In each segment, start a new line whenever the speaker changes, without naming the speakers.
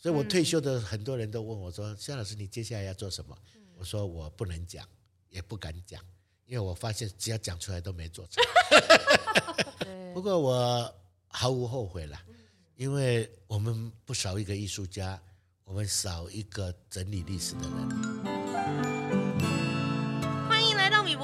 所以我退休的很多人都问我说：“夏老师，你接下来要做什么？”我说：“我不能讲，也不敢讲，因为我发现只要讲出来都没做成。不过我毫无后悔了，因为我们不少一个艺术家，我们少一个整理历史的人。”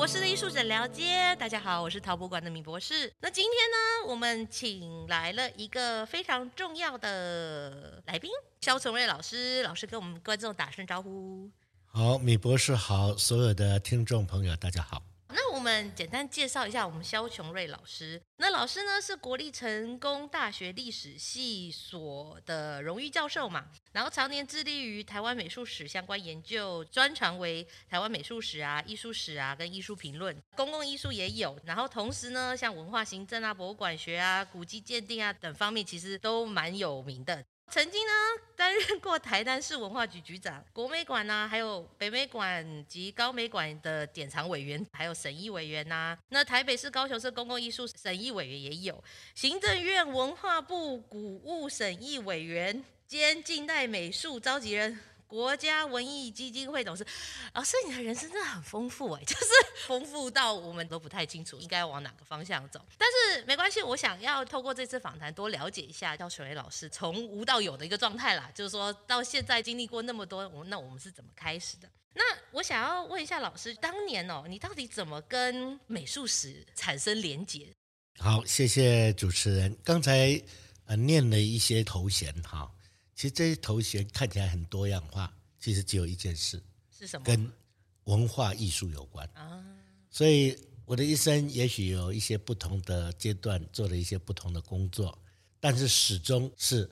到米博士的艺术诊疗街，大家好，我是陶博馆的米博士。那今天呢，我们请来了一个非常重要的来宾，肖崇瑞老师。老师跟我们观众打声招呼。
好，米博士好，所有的听众朋友大家好。
那我们简单介绍一下我们萧琼瑞老师。那老师呢是国立成功大学历史系所的荣誉教授嘛，然后常年致力于台湾美术史相关研究，专长为台湾美术史啊、艺术史啊跟艺术评论，公共艺术也有。然后同时呢，像文化行政啊、博物馆学啊、古迹鉴定啊等方面，其实都蛮有名的。曾经呢，担任过台南市文化局局长、国美馆呐、还有北美馆及高美馆的典藏委员，还有审议委员呐、那台北市、高雄市公共艺术审议委员也有，行政院文化部古物审议委员兼近代美术召集人。国家文艺基金会董事，老师，你的人生真的很丰富哎，就是丰富到我们都不太清楚应该往哪个方向走。但是没关系，我想要透过这次访谈多了解一下萧崇瑞老师从无到有的一个状态啦，就是说到现在经历过那么多，我那我们是怎么开始的？那我想要问一下老师，当年哦，你到底怎么跟美术史产生连结？
好，谢谢主持人，刚才呃念了一些头衔哈。其实这些头衔看起来很多样化，其实只有一件事，
是什么？
跟文化艺术有关啊。所以我的一生也许有一些不同的阶段，做了一些不同的工作，但是始终是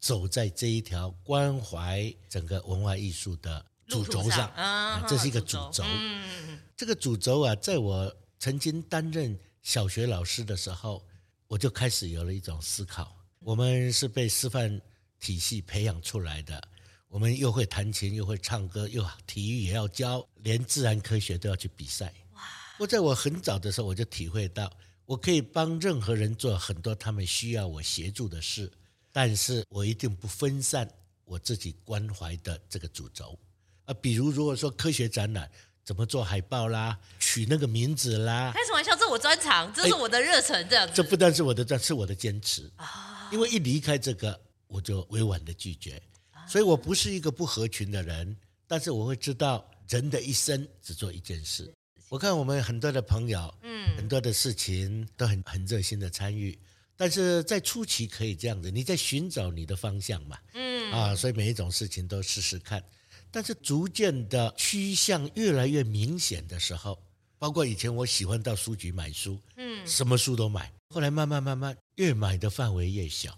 走在这一条关怀整个文化艺术的主轴上啊。这是一个主轴。嗯，这个主轴啊，在我曾经担任小学老师的时候，我就开始有了一种思考。我们是被师范。体系培养出来的，我们又会弹琴，又会唱歌，又体育也要教，连自然科学都要去比赛。哇！我在我很早的时候，我就体会到，我可以帮任何人做很多他们需要我协助的事，但是我一定不分散我自己关怀的这个主轴。啊，比如如果说科学展览，怎么做海报啦，取那个名字啦，
开什么玩笑？这我专长，这是我的热忱，这样子。
这不但是我的专，是我的坚持啊！因为一离开这个。我就委婉的拒绝，所以我不是一个不合群的人，但是我会知道人的一生只做一件事。我看我们很多的朋友，嗯，很多的事情都很很热心的参与，但是在初期可以这样子，你在寻找你的方向嘛，嗯。啊，所以每一种事情都试试看，但是逐渐的趋向越来越明显的时候，包括以前我喜欢到书局买书，嗯，什么书都买，后来慢慢慢慢越买的范围越小。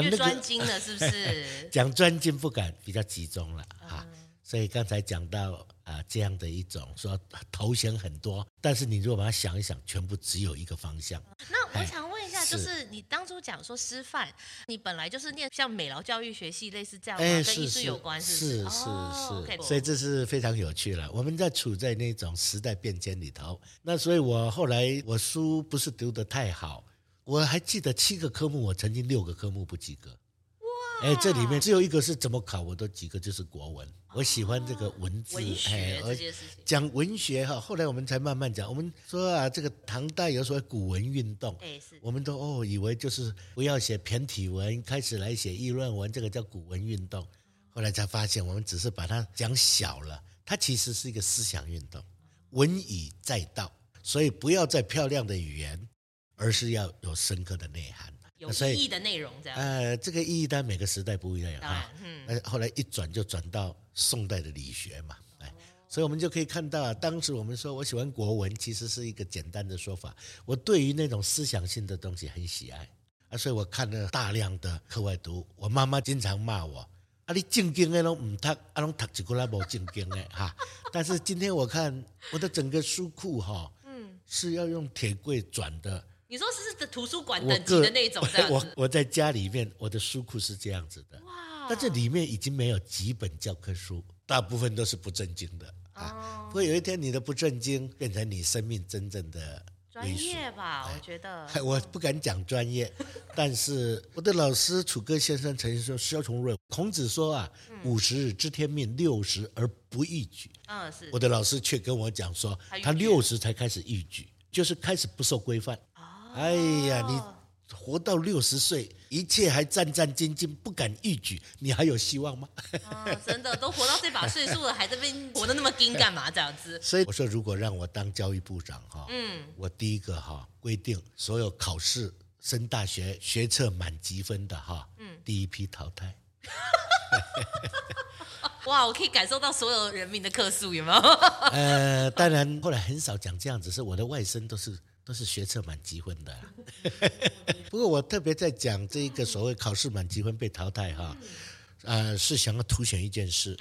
越专精了，是不是？
讲专精不敢，比较集中了啊。所以刚才讲到啊，这样的一种说头衔很多，但是你如果把它想一想，全部只有一个方向。
那我想问一下，就是你当初讲说师范，你本来就是念像美劳教育学系类似这样吗？跟艺术有关，是是是是。
所以这是非常有趣了。我们在处在那种时代变迁里头，那所以我后来我书不是读得太好。我还记得七个科目，我曾经六个科目不及格。哇！哎，这里面只有一个是怎么考我都及格，就是国文。我喜欢这个文字，
文学这些事
情。讲文学哈，后来我们才慢慢讲。我们说啊，这个唐代有所谓古文运动，哎，是。我们都哦以为就是不要写骈体文，开始来写议论文，这个叫古文运动。后来才发现，我们只是把它讲小了，它其实是一个思想运动。文以载道，所以不要再漂亮的语言。而是要有深刻的内涵，
有意义的内容，这样。
呃，这个意义当然每个时代不一样啊。嗯。后来一转就转到宋代的理学嘛，哎，所以我们就可以看到，当时我们说我喜欢国文，其实是一个简单的说法。我对于那种思想性的东西很喜爱啊，所以我看了大量的课外读。我妈妈经常骂我啊，你正经的都唔读，啊，拢读一个来无正经的哈。但是今天我看我的整个书库哈，嗯，是要用铁柜转的。
你说是是图书馆等级的那种 这样子？
我我，在家里面，我的书库是这样子的。哇！但这里面已经没有几本教科书，大部分都是不正经的啊。不过有一天你的不正经变成你生命真正的
专业吧，我觉得。
我不敢讲专业，但是我的老师楚歌先生曾经说：“萧崇瑞，孔子说啊，五十日知天命，六十而不逾矩。”嗯，是。我的老师却跟我讲说，他六十才开始逾矩，就是开始不受规范。哦。哎呀，你。活到六十岁，一切还战战兢兢，不敢一举，你还有希望吗？
哦、真的，都活到这把岁数了，还在这边活得那么精干嘛？这样子。
所以我说，如果让我当教育部长哈，嗯，我第一个哈规定所有考试升大学学测满积分的哈，嗯，第一批淘汰。
哇，我可以感受到所有人民的客诉，有没有？
呃，当然，后来很少讲这样子，是我的外甥都是。都是学测满级分的，不过我特别在讲这一个所谓考试满级分被淘汰哈，呃，是想要凸显一件事，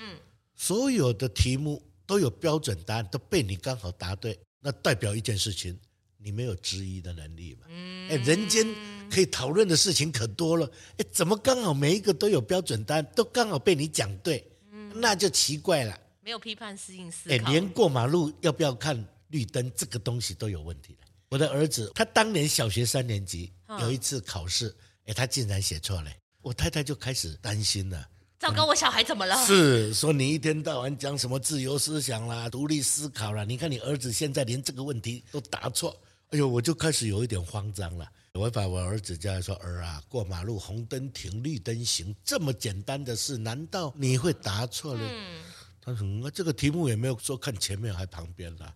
所有的题目都有标准答案，都被你刚好答对，那代表一件事情，你没有质疑的能力嘛？哎，人间可以讨论的事情可多了，哎，怎么刚好每一个都有标准答案，都刚好被你讲对，那就奇怪了，
没有批判性思考，
哎，连过马路要不要看绿灯这个东西都有问题了。我的儿子，他当年小学三年级，有一次考试，哎，他竟然写错了，我太太就开始担心了。
糟糕，我小孩怎么了？
是说你一天到晚讲什么自由思想啦、独立思考啦，你看你儿子现在连这个问题都答错，哎呦，我就开始有一点慌张了。我把我儿子叫来说：“儿啊，过马路红灯停，绿灯行，这么简单的事，难道你会答错了？”嗯、他说：“那这个题目也没有说看前面还旁边的。”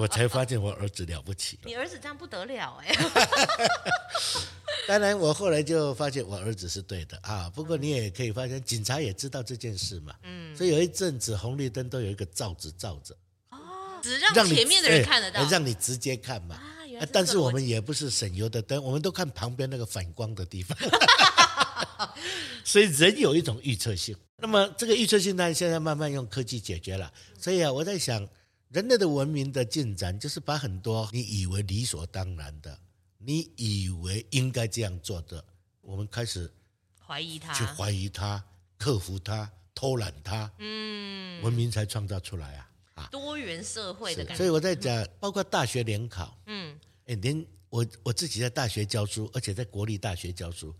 我才发现我儿子了不起。
你儿子这样不得了哎！
当然，我后来就发现我儿子是对的啊。不过你也可以发现，警察也知道这件事嘛。嗯。所以有一阵子红绿灯都有一个罩子罩着。
哦。只让前面的人看得到。
让你直接看嘛。啊，原来。但是我们也不是省油的灯，我们都看旁边那个反光的地方。所以人有一种预测性。那么这个预测性呢，现在慢慢用科技解决了。所以啊，我在想。人类的文明的进展，就是把很多你以为理所当然的，你以为应该这样做的，我们开始
怀疑它，
去怀疑它，克服它，偷懒它，嗯，文明才创造出来啊！啊，
多元社会的感觉。
所以我在讲，包括大学联考，嗯，哎，连我我自己在大学教书，而且在国立大学教书，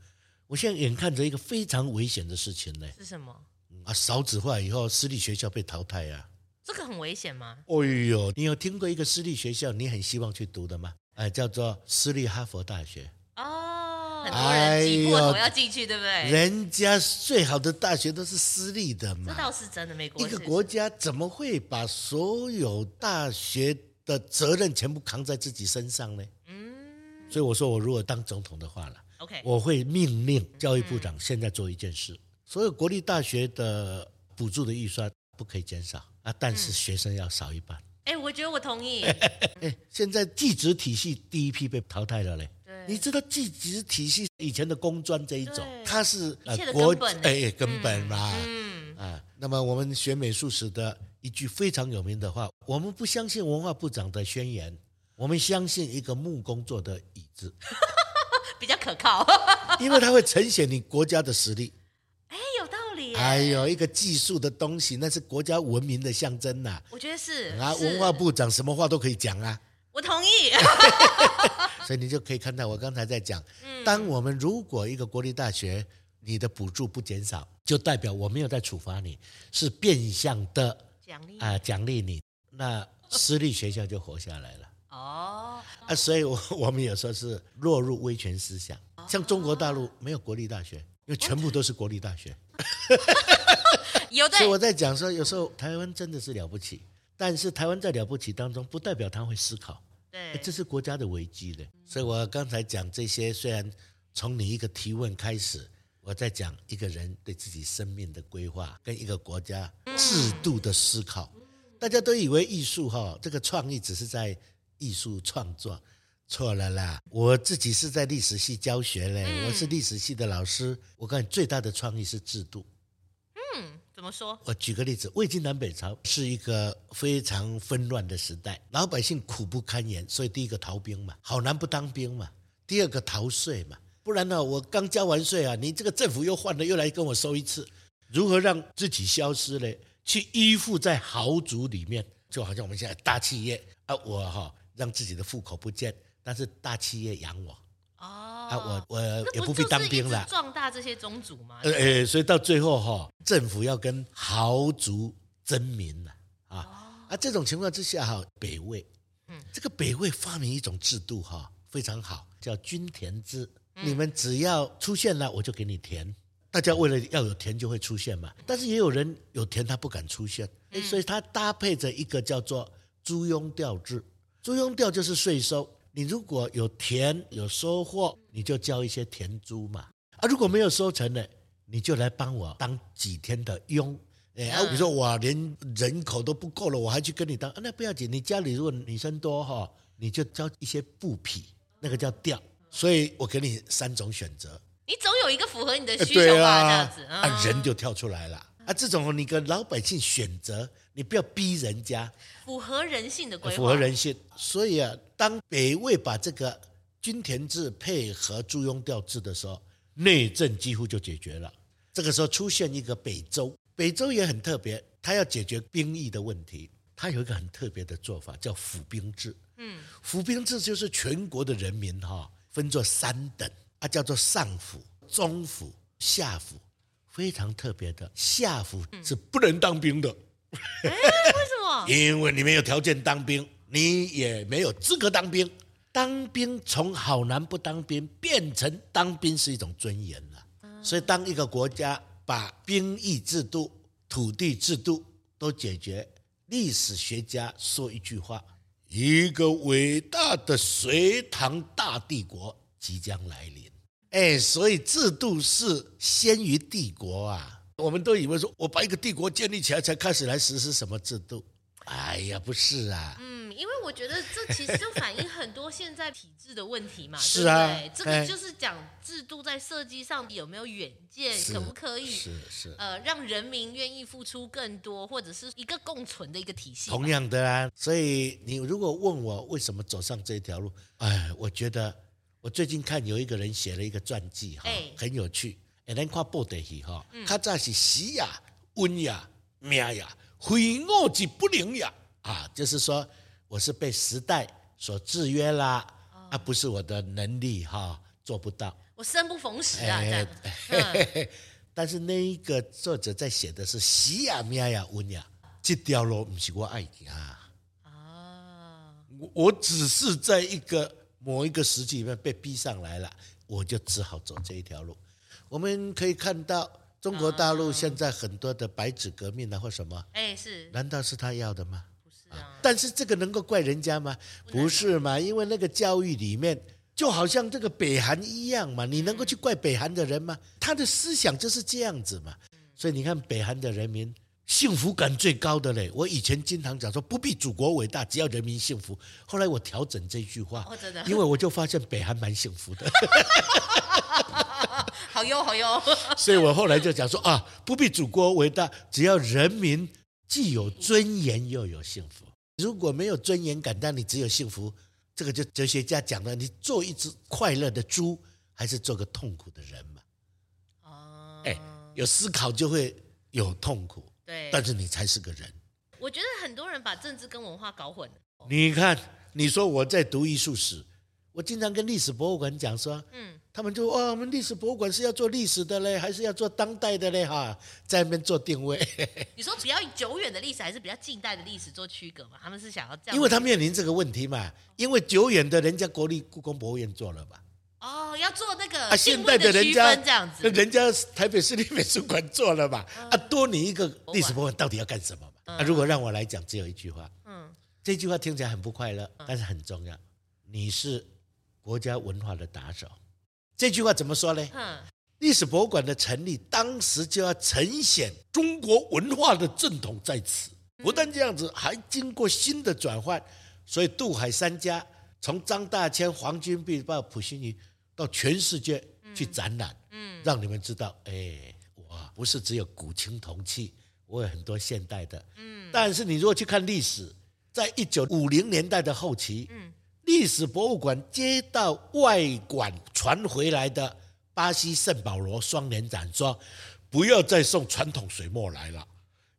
我现在眼看着一个非常危险的事情呢。
是什么？
啊，少子化以后，私立学校被淘汰啊。
这个很危险吗？
哎呦，你有听过一个私立学校你很希望去读的吗？哎，叫做私立哈佛大学。
哦，很多人挤破头要进去，对不对？
人家最好的大学都是私立的嘛。
这倒是真的，美国
一个国家怎么会把所有大学的责任全部扛在自己身上呢？嗯，所以我说，我如果当总统的话了，OK，我会命令教育部长现在做一件事：所有国立大学的补助的预算不可以减少。啊！但是学生要少一半。
哎、嗯，我觉得我同意。
哎，现在技职体系第一批被淘汰了嘞。对。你知道技职体系以前的工专这一种，它是呃国哎根本嘛。嗯。啊，那么我们学美术史的一句非常有名的话：我们不相信文化部长的宣言，我们相信一个木工做的椅子，
比较可靠。
因为它会呈现你国家的实力。
哎
有一个技术的东西，那是国家文明的象征呐、啊。
我觉得是
啊，文化部长什么话都可以讲啊。
我同意。
所以你就可以看到，我刚才在讲，当我们如果一个国立大学你的补助不减少，就代表我没有在处罚你，是变相的奖励啊，奖励你，那私立学校就活下来了。哦。啊，所以我 我们有时候是落入威权思想，像中国大陆没有国立大学。因为全部都是国立大学，
有的。
所以我在讲说，有时候台湾真的是了不起，但是台湾在了不起当中，不代表他会思考。对，这是国家的危机的。所以我刚才讲这些，虽然从你一个提问开始，我在讲一个人对自己生命的规划，跟一个国家制度的思考。大家都以为艺术哈，这个创意只是在艺术创作。错了啦！我自己是在历史系教学嘞，嗯、我是历史系的老师。我告诉你，最大的创意是制度。
嗯，怎么说？
我举个例子，魏晋南北朝是一个非常纷乱的时代，老百姓苦不堪言，所以第一个逃兵嘛，好男不当兵嘛。第二个逃税嘛，不然呢，我刚交完税啊，你这个政府又换了，又来跟我收一次。如何让自己消失嘞？去依附在豪族里面，就好像我们现在大企业。啊，我哈让自己的户口不见，但是大企业养我。哦，啊，我我也不必当兵了，
壮大这些宗族嘛。
呃，呃，所以到最后哈，政府要跟豪族争名了啊。哦、啊，这种情况之下哈，北魏，嗯，这个北魏发明一种制度哈，非常好，叫均田制。嗯、你们只要出现了，我就给你田。大家为了要有田就会出现嘛。但是也有人有田他不敢出现，嗯、所以他搭配着一个叫做租庸调制。租庸调就是税收。你如果有田有收获，你就交一些田租嘛。啊，如果没有收成呢，你就来帮我当几天的佣。哎，啊，比如说我连人口都不够了，我还去跟你当，啊、那不要紧。你家里如果女生多哈，你就交一些布匹，那个叫调。所以我给你三种选择，你
总有一个符合你的需求吧？这样子，
啊，人就跳出来了。啊，这种你跟老百姓选择，你不要逼人家，
符合人性的规划，
符合人性。所以啊，当北魏把这个均田制配合租庸调制的时候，内政几乎就解决了。这个时候出现一个北周，北周也很特别，他要解决兵役的问题，他有一个很特别的做法，叫府兵制。嗯，府兵制就是全国的人民哈，分作三等，啊，叫做上府、中府、下府。非常特别的，下府是不能当兵的。
哎，为什么？
因为你没有条件当兵，你也没有资格当兵。当兵从好男不当兵变成当兵是一种尊严了。所以，当一个国家把兵役制度、土地制度都解决，历史学家说一句话：一个伟大的隋唐大帝国即将来临。哎，所以制度是先于帝国啊！我们都以为说，我把一个帝国建立起来，才开始来实施什么制度。哎呀，不是啊。
嗯，因为我觉得这其实就反映很多现在体制的问题嘛。
是啊，
对不对？这个就是讲制度在设计上有没有远见，可不可以？是是。呃，让人民愿意付出更多，或者是一个共存的一个体系。
同样的啊，所以你如果问我为什么走上这条路，哎，我觉得。我最近看有一个人写了一个传记哈，很有趣。哎，咱看报的戏哈，他这是死呀、温呀、命呀，非我之不能呀啊，就是说我是被时代所制约啦，啊，不是我的能力哈做不到。
我生不逢时啊，这样。
嗯、但是那一个作者在写的是死呀、命呀、温呀，这条路不是我爱走啊。啊，我我只是在一个。某一个时期里面被逼上来了，我就只好走这一条路。我们可以看到中国大陆现在很多的白纸革命啊，或什么，
哎，是，
难道是他要的吗？
不是啊。
但是这个能够怪人家吗？不是嘛？因为那个教育里面就好像这个北韩一样嘛，你能够去怪北韩的人吗？他的思想就是这样子嘛。所以你看北韩的人民。幸福感最高的嘞！我以前经常讲说，不必祖国伟大，只要人民幸福。后来我调整这句话，因为我就发现北韩蛮幸福的。
好 哟好哟。
所以我后来就讲说啊，不必祖国伟大，只要人民既有尊严又有幸福。如果没有尊严感，但你只有幸福，这个就哲学家讲了，你做一只快乐的猪，还是做个痛苦的人嘛？哦，哎，有思考就会有痛苦。对，但是你才是个人。
我觉得很多人把政治跟文化搞混了。
你看，你说我在读艺术史，我经常跟历史博物馆讲说，嗯，他们就哇、哦，我们历史博物馆是要做历史的嘞，还是要做当代的嘞？哈，在那边做定位。
你说比较久远的历史，还是比较近代的历史做区隔嘛？他们是想要这样，
因为他面临这个问题嘛。因为久远的人家国立故宫博物院做了吧。
哦，要做那个
啊，现代的人家
这样子，
人家台北市立美术馆做了嘛？啊，多你一个历史博物馆到底要干什么嘛？啊，如果让我来讲，只有一句话，嗯，这句话听起来很不快乐，但是很重要。你是国家文化的打手，这句话怎么说呢？嗯，历史博物馆的成立，当时就要呈现中国文化的正统在此。不但这样子，还经过新的转换，所以渡海三家，从张大千、黄君璧到普心畬。到全世界去展览，让你们知道，哎，我不是只有古琴铜器，我有很多现代的，嗯。但是你如果去看历史，在一九五零年代的后期，嗯，历史博物馆接到外馆传回来的巴西圣保罗双年展，说不要再送传统水墨来了，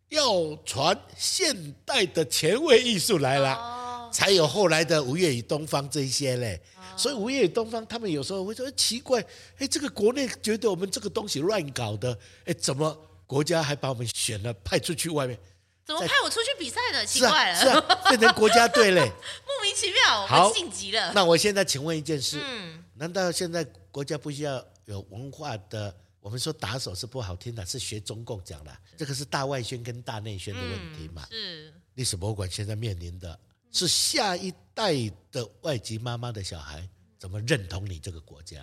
要传现代的前卫艺术来了。哦才有后来的吴越与东方这一些嘞。所以吴越与东方，他们有时候会说奇怪，哎，这个国内觉得我们这个东西乱搞的，哎，怎么国家还把我们选了派出去外面？
怎么派我出去比赛的？奇怪了，
变成国家队嘞，
莫名其妙，好，我晋级了。
那我现在请问一件事，嗯，难道现在国家不需要有文化的？我们说打手是不好听的，是学中共讲的，这个是大外宣跟大内宣的问题嘛？
是。
历史博物馆现在面临的是下一代的外籍妈妈的小孩怎么认同你这个国家？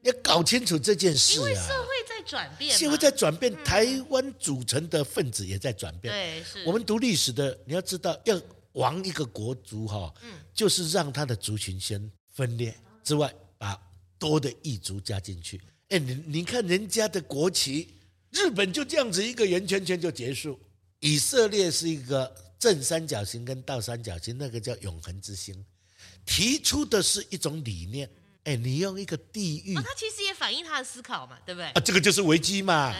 你要搞清楚这件事啊！因为
社会在转变，
社会在转变，台湾组成的分子也在转变。
对，是。
我们读历史的，你要知道，要亡一个国族哈，就是让他的族群先分裂之外，把多的异族加进去。哎，你你看人家的国旗，日本就这样子一个圆圈圈就结束。以色列是一个正三角形跟倒三角形，那个叫永恒之星，提出的是一种理念。哎，你用一个地域，
哦，他其实也反映他的思考嘛，对不对？
啊，这个就是危机嘛。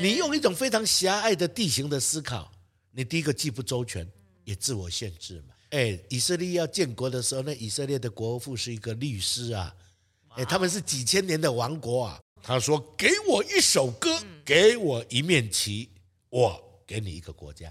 你用一种非常狭隘的地形的思考，你第一个既不周全，也自我限制嘛。哎，以色列要建国的时候，那以色列的国父是一个律师啊。哎，他们是几千年的王国啊。他说：“给我一首歌，嗯、给我一面旗，我给你一个国家。”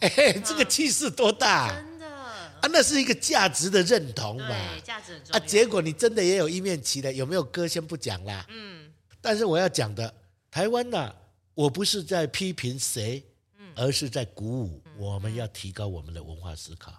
哎，这个气势多大！
真的啊，
那是一个价值的认同嘛？
对，价值很重要。啊，
结果你真的也有一面旗的，有没有歌先不讲啦。嗯。但是我要讲的，台湾呐、啊，我不是在批评谁，而是在鼓舞我们要提高我们的文化思考。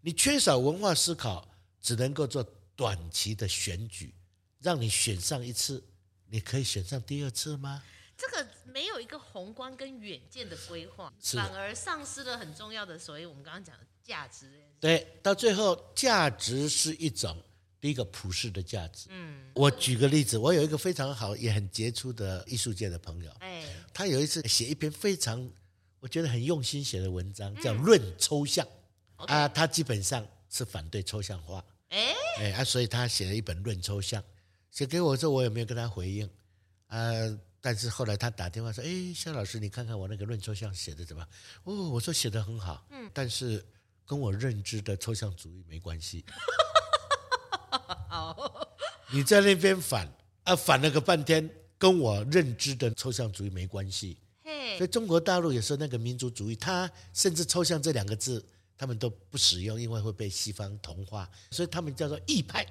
你缺少文化思考，只能够做短期的选举。让你选上一次，你可以选上第二次吗？
这个没有一个宏观跟远见的规划，反而丧失了很重要的，所以我们刚刚讲的价值。
对，到最后价值是一种第一个普世的价值。嗯，我举个例子，我有一个非常好也很杰出的艺术界的朋友，哎，他有一次写一篇非常我觉得很用心写的文章，叫《论抽象》嗯。啊，他基本上是反对抽象化。哎，哎啊，所以他写了一本《论抽象》。写给我之后，我也没有跟他回应，啊、呃，但是后来他打电话说：“哎，肖老师，你看看我那个论抽象写的怎么样？”哦，我说写的很好，嗯，但是跟我认知的抽象主义没关系。好，你在那边反啊，反了个半天，跟我认知的抽象主义没关系。嘿，所以中国大陆有时候那个民族主义，他甚至抽象这两个字。他们都不使用，因为会被西方同化，所以他们叫做异派。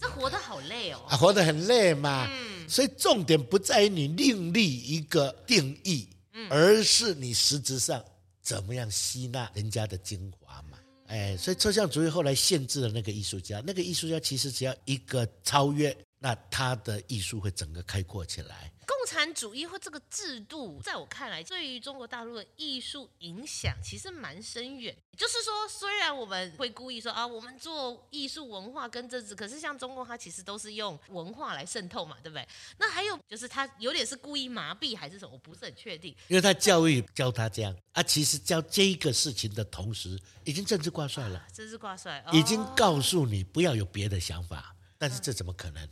这活得好累哦，
活得很累嘛。嗯，所以重点不在于你另立一个定义，而是你实质上怎么样吸纳人家的精华嘛。哎，所以抽象主义后来限制了那个艺术家，那个艺术家其实只要一个超越，那他的艺术会整个开阔起来。
共产主义或这个制度，在我看来，对于中国大陆的艺术影响其实蛮深远。就是说，虽然我们会故意说啊，我们做艺术文化跟政治，可是像中共，它其实都是用文化来渗透嘛，对不对？那还有就是，他有点是故意麻痹还是什么，我不是很确定。
因为他教育教他这样啊，其实教这个事情的同时，已经政治挂帅了，
政治挂帅，
已经告诉你不要有别的想法。但是这怎么可能？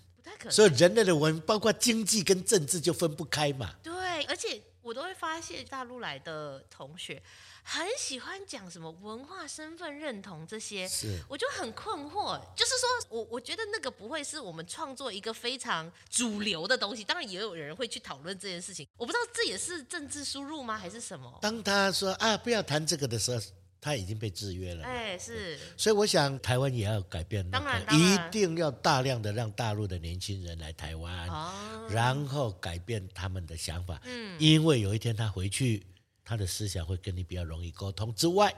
所以人类的文，包括经济跟政治就分不开嘛。
对，而且我都会发现大陆来的同学很喜欢讲什么文化身份认同这些，是，我就很困惑。就是说我我觉得那个不会是我们创作一个非常主流的东西。当然也有人会去讨论这件事情，我不知道这也是政治输入吗，还是什么？
当他说啊不要谈这个的时候。他已经被制约了，
哎，是，
所以我想台湾也要改变，当然，一定要大量的让大陆的年轻人来台湾，哦，然后改变他们的想法，嗯，因为有一天他回去，他的思想会跟你比较容易沟通。之外，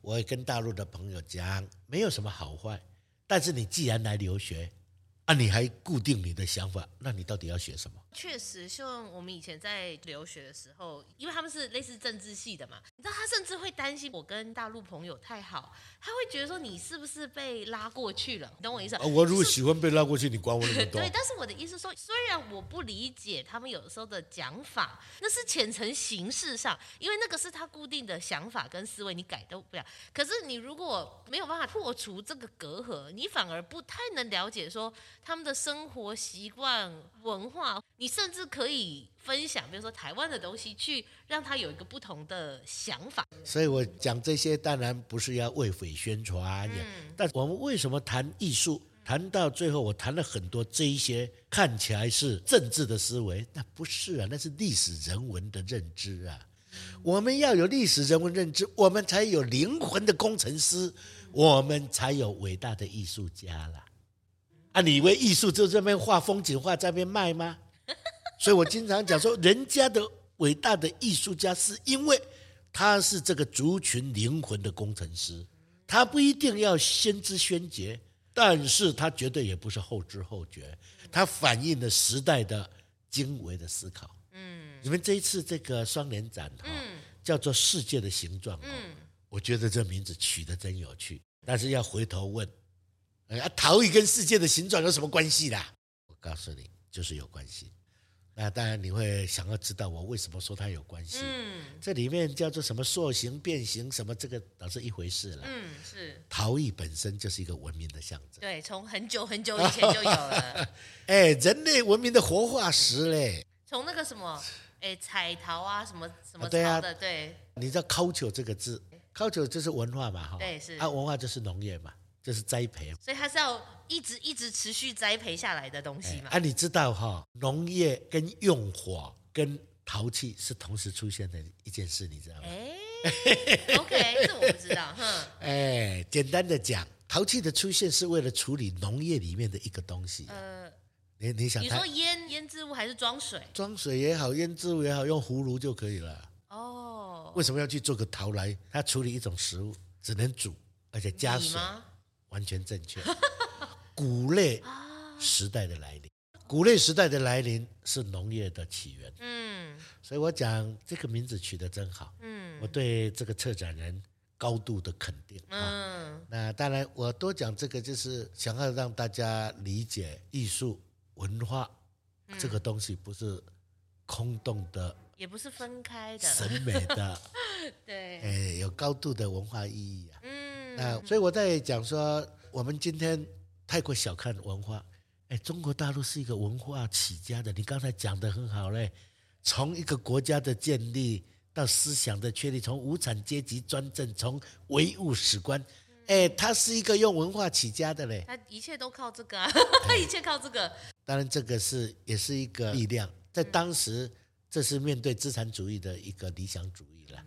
我也跟大陆的朋友讲，没有什么好坏，但是你既然来留学。啊，你还固定你的想法？那你到底要学什么？
确实，像我们以前在留学的时候，因为他们是类似政治系的嘛，你知道他甚至会担心我跟大陆朋友太好，他会觉得说你是不是被拉过去了？你懂我意思？
啊，我如果喜欢被拉过去，你管我那么 多？
对，但是我的意思说，虽然我不理解他们有的时候的讲法，那是浅层形式上，因为那个是他固定的想法跟思维，你改都不了。可是你如果没有办法破除这个隔阂，你反而不太能了解说。他们的生活习惯、文化，你甚至可以分享，比如说台湾的东西，去让他有一个不同的想法。
所以我讲这些，当然不是要为匪宣传，嗯，但我们为什么谈艺术？谈到最后，我谈了很多这一些看起来是政治的思维，那不是啊，那是历史人文的认知啊。我们要有历史人文认知，我们才有灵魂的工程师，我们才有伟大的艺术家啦。啊，你以为艺术就这边画风景画在这边卖吗？所以我经常讲说，人家的伟大的艺术家是因为他是这个族群灵魂的工程师，他不一定要先知先觉。但是他绝对也不是后知后觉，他反映了时代的精微的思考。嗯，你们这一次这个双年展哈，叫做《世界的形状》。嗯，我觉得这名字取得真有趣。但是要回头问，啊，陶艺跟世界的形状有什么关系啦？我告诉你，就是有关系。那当然你会想要知道我为什么说它有关系。嗯，这里面叫做什么塑形、变形什么，这个倒是一回事了。
嗯，是。
陶艺本身就是一个文明的象征。
对，从很久很久以前就有了。
哎，人类文明的活化石嘞。
从那个什么，哎，彩陶啊，什么什么陶的，对。
你知道 “culture” 这个字，“culture” 就是文化嘛，哈。
对，是。
啊，文化就是农业嘛。就是栽培，
所以它是要一直一直持续栽培下来的东西嘛。
啊，你知道哈，农业跟用火跟陶器是同时出现的一件事，你知道吗？
哎，OK，这我不知道。哼，
哎，简单的讲，陶器的出现是为了处理农业里面的一个东西。
呃，
你你想，
你说腌腌制物还是装水？
装水也好，腌制物也好，用葫芦就可以了。
哦，
为什么要去做个陶来？它处理一种食物只能煮，而且加水。完全正确。谷类时代的来临，谷类时代的来临是农业的起源。嗯，所以我讲这个名字取得真好。嗯，我对这个策展人高度的肯定。嗯，那当然我多讲这个，就是想要让大家理解艺术文化这个东西不是空洞的，
也不是分开的，
审美的。
对，
哎，有高度的文化意义啊。嗯。啊，所以我在讲说，我们今天太过小看文化。哎，中国大陆是一个文化起家的，你刚才讲的很好嘞。从一个国家的建立到思想的确立，从无产阶级专政，从唯物史观，哎，它是一个用文化起家的嘞。
它一切都靠这个啊，他一切靠这个。
当然，这个是也是一个力量，在当时，这是面对资产主义的一个理想主义了。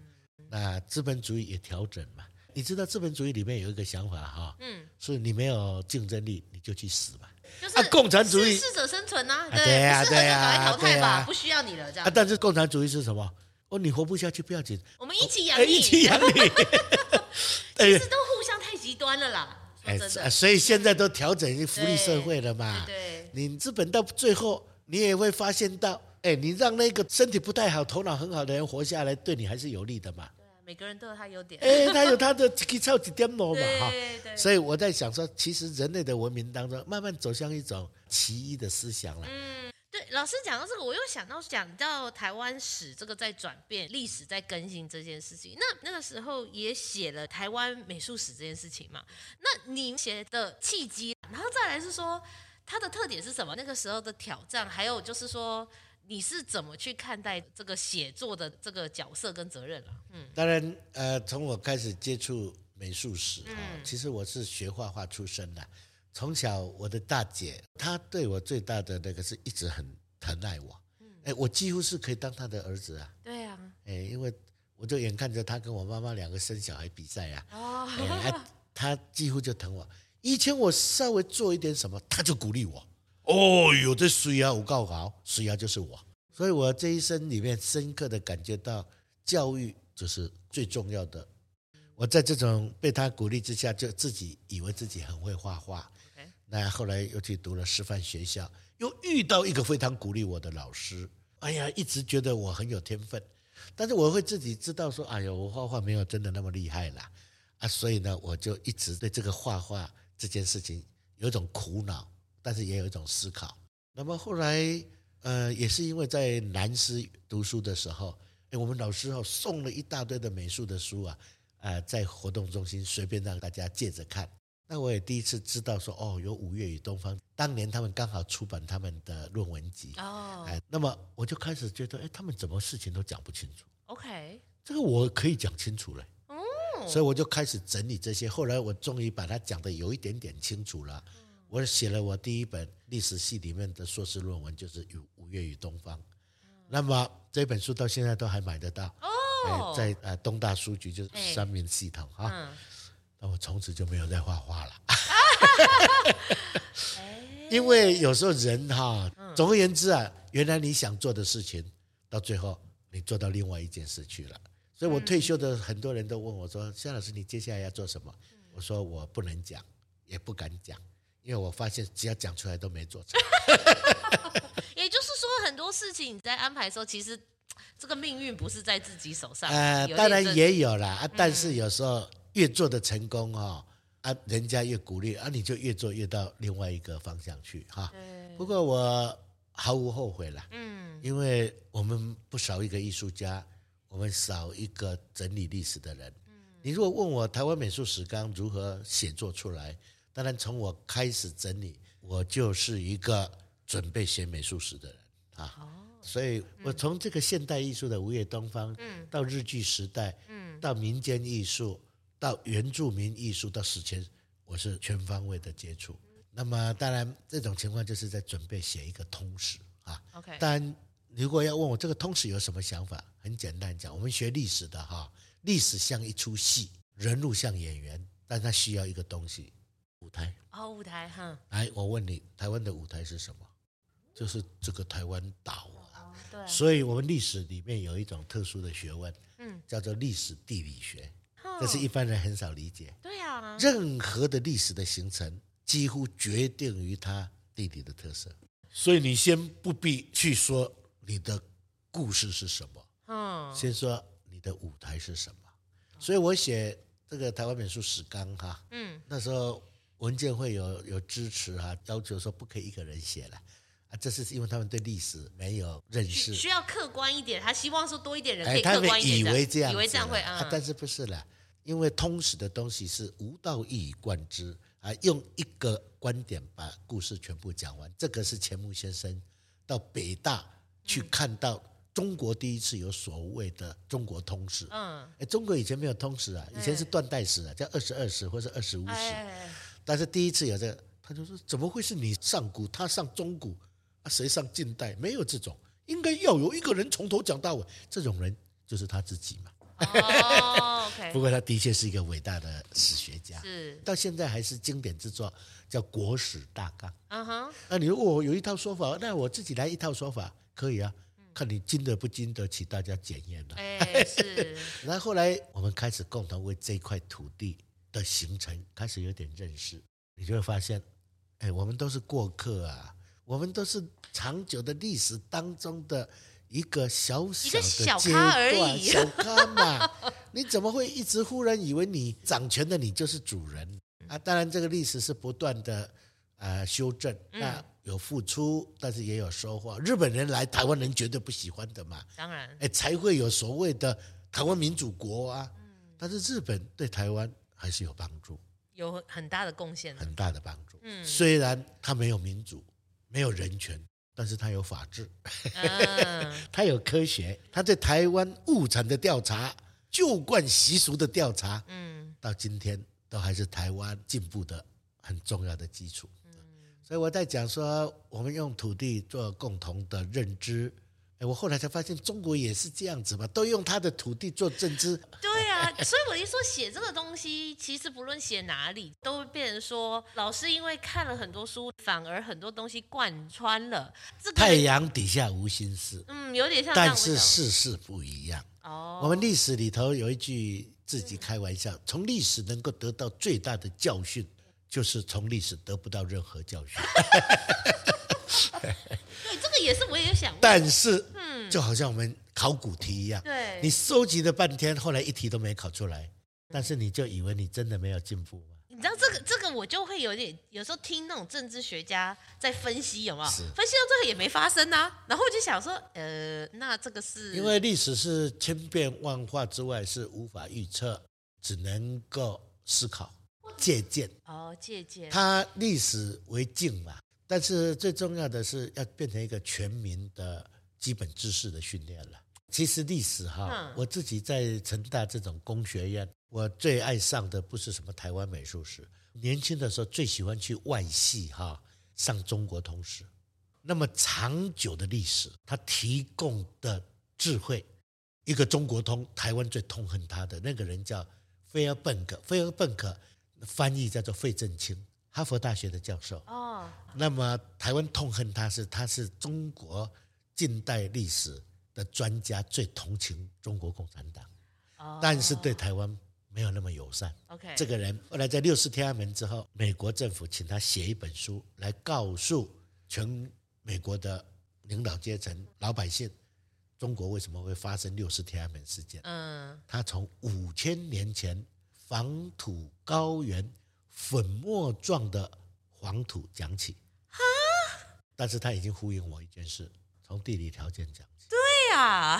那资本主义也调整嘛。你知道资本主义里面有一个想法哈，嗯，所以你没有竞争力，你就去死吧。
就是共产主义适者生存呐，对呀对呀，淘汰吧，不需要你了这样。
啊，但是共产主义是什么？哦，你活不下去不要紧，
我们一起养你，
一起养你。
其实都互相太极端了啦，哎，
所以现在都调整福利社会了嘛。对，你资本到最后，你也会发现到，哎，你让那个身体不太好、头脑很好的人活下来，对你还是有利的嘛。
每个人都有他优点，
哎，他有他的可以超级点嘛哈，所以我在想说，其实人类的文明当中，慢慢走向一种奇异的思想了。
嗯，对，老师讲到这个，我又想到讲到台湾史这个在转变，历史在更新这件事情。那那个时候也写了台湾美术史这件事情嘛。那您写的契机，然后再来是说它的特点是什么？那个时候的挑战，还有就是说。你是怎么去看待这个写作的这个角色跟责任了？嗯，
当然，呃，从我开始接触美术史啊，嗯、其实我是学画画出身的。从小，我的大姐她对我最大的那个是一直很疼爱我。嗯，哎，我几乎是可以当她的儿子啊。
对啊，
哎，因为我就眼看着她跟我妈妈两个生小孩比赛啊。哦，哎，她几乎就疼我。以前我稍微做一点什么，她就鼓励我。哦，有的水啊，我告好，水啊就是我，所以我这一生里面深刻的感觉到，教育就是最重要的。我在这种被他鼓励之下，就自己以为自己很会画画。那后来又去读了师范学校，又遇到一个非常鼓励我的老师。哎呀，一直觉得我很有天分，但是我会自己知道说，哎呀，我画画没有真的那么厉害啦。啊，所以呢，我就一直对这个画画这件事情有一种苦恼。但是也有一种思考。那么后来，呃，也是因为在南师读书的时候，哎，我们老师哦送了一大堆的美术的书啊，啊、呃，在活动中心随便让大家借着看。那我也第一次知道说，哦，有五月与东方，当年他们刚好出版他们的论文集。哦，哎，那么我就开始觉得，哎，他们怎么事情都讲不清楚
？OK，
这个我可以讲清楚了。哦，所以我就开始整理这些。后来我终于把它讲得有一点点清楚了。我写了我第一本历史系里面的硕士论文，就是《五五月与东方》。那么这本书到现在都还买得到。哦，在呃东大书局就是三民系统哈。那我从此就没有再画画了，因为有时候人哈，总而言之啊，原来你想做的事情，到最后你做到另外一件事去了。所以我退休的很多人都问我说：“夏老师，你接下来要做什么？”我说：“我不能讲，也不敢讲，因为我发现只要讲出来都没做成。”
也就是说，很多事情你在安排的时候，其实 这个命运不是在自己手上。
呃，当然也有啦，啊，但是有时候。越做的成功哦啊，人家越鼓励啊，你就越做越到另外一个方向去哈。不过我毫无后悔啦，嗯，因为我们不少一个艺术家，我们少一个整理历史的人。你如果问我台湾美术史纲如何写作出来，当然从我开始整理，我就是一个准备写美术史的人啊。所以我从这个现代艺术的五月东方，嗯，到日剧时代，嗯，到民间艺术。到原住民艺术到史前，我是全方位的接触。那么当然，这种情况就是在准备写一个通史啊。OK。但，如果要问我这个通史有什么想法，很简单讲，我们学历史的哈，历史像一出戏，人物像演员，但它需要一个东西，舞台。
哦，舞台哈。
来，我问你，台湾的舞台是什么？就是这个台湾岛啊。对。所以我们历史里面有一种特殊的学问，嗯，叫做历史地理学。这是一般人很少理解。对啊，任何的历史的形成，几乎决定于它地理的特色。所以你先不必去说你的故事是什么，嗯，先说你的舞台是什么。所以我写这个台湾美术史纲哈，嗯，那时候文件会有有支持哈，要求说不可以一个人写了啊，这是因为他们对历史没有认识，
需要客观一点，他希望说多一点人可以客观一点，
以为这样，
以为这样会
啊，但是不是了。因为通史的东西是无道一以贯之啊，用一个观点把故事全部讲完。这个是钱穆先生到北大去看到中国第一次有所谓的中国通史。嗯，哎，中国以前没有通史啊，以前是断代史啊，叫二十二史或者二十五史。但是第一次有这个，他就说怎么会是你上古，他上中古啊？谁上近代？没有这种，应该要有一个人从头讲到尾，这种人就是他自己嘛。不过他的确是一个伟大的史学家，是到现在还是经典之作，叫《国史大纲》。嗯哼。那你如果我有一套说法，那我自己来一套说法可以啊，看你经得不经得起大家检验了。哎，是。然后后来我们开始共同为这块土地的形成开始有点认识，你就会发现，哎，我们都是过客啊，我们都是长久的历史当中的。一个小小的阶段，小咖嘛，你怎么会一直忽然以为你掌权的你就是主人啊？当然，这个历史是不断的呃修正，那有付出，但是也有收获。日本人来台湾人绝对不喜欢的嘛，当然，哎，才会有所谓的台湾民主国啊。但是日本对台湾还是有帮助，
有很大的贡献，
很大的帮助。嗯，虽然他没有民主，没有人权。但是他有法治，他有科学，他在台湾物产的调查、旧惯习俗的调查，嗯，到今天都还是台湾进步的很重要的基础。所以我在讲说，我们用土地做共同的认知。哎，我后来才发现，中国也是这样子嘛，都用他的土地做政治。
对啊，所以我一说写这个东西，其实不论写哪里，都会变成说，老师因为看了很多书，反而很多东西贯穿了。这个、
太阳底下无心事。
嗯，有点像。
但是世事不一样。哦。我们历史里头有一句自己开玩笑：从历史能够得到最大的教训，就是从历史得不到任何教训。
对，这个也是我也想。
但是，嗯，就好像我们考古题一样，对，你收集了半天，后来一题都没考出来，但是你就以为你真的没有进步吗？
你知道这个这个我就会有点，有时候听那种政治学家在分析，有没有？分析到这个也没发生啊，然后我就想说，呃，那这个是
因为历史是千变万化之外，是无法预测，只能够思考。借鉴
哦，借鉴。
它历史为镜嘛，但是最重要的是要变成一个全民的基本知识的训练了。其实历史哈，嗯、我自己在成大这种工学院，我最爱上的不是什么台湾美术史，年轻的时候最喜欢去外系哈上中国通史。那么长久的历史，它提供的智慧，一个中国通，台湾最痛恨他的那个人叫菲尔本克，菲尔本克翻译叫做费正清，哈佛大学的教授。哦。那么台湾痛恨他是，他是中国近代历史的专家，最同情中国共产党。哦。但是对台湾没有那么友善。OK。这个人后来在六四天安门之后，美国政府请他写一本书来告诉全。美国的领导阶层、老百姓，中国为什么会发生六四天安门事件？嗯，他从五千年前黄土高原粉末状的黄土讲起。哈，但是他已经呼应我一件事，从地理条件讲起。
对呀，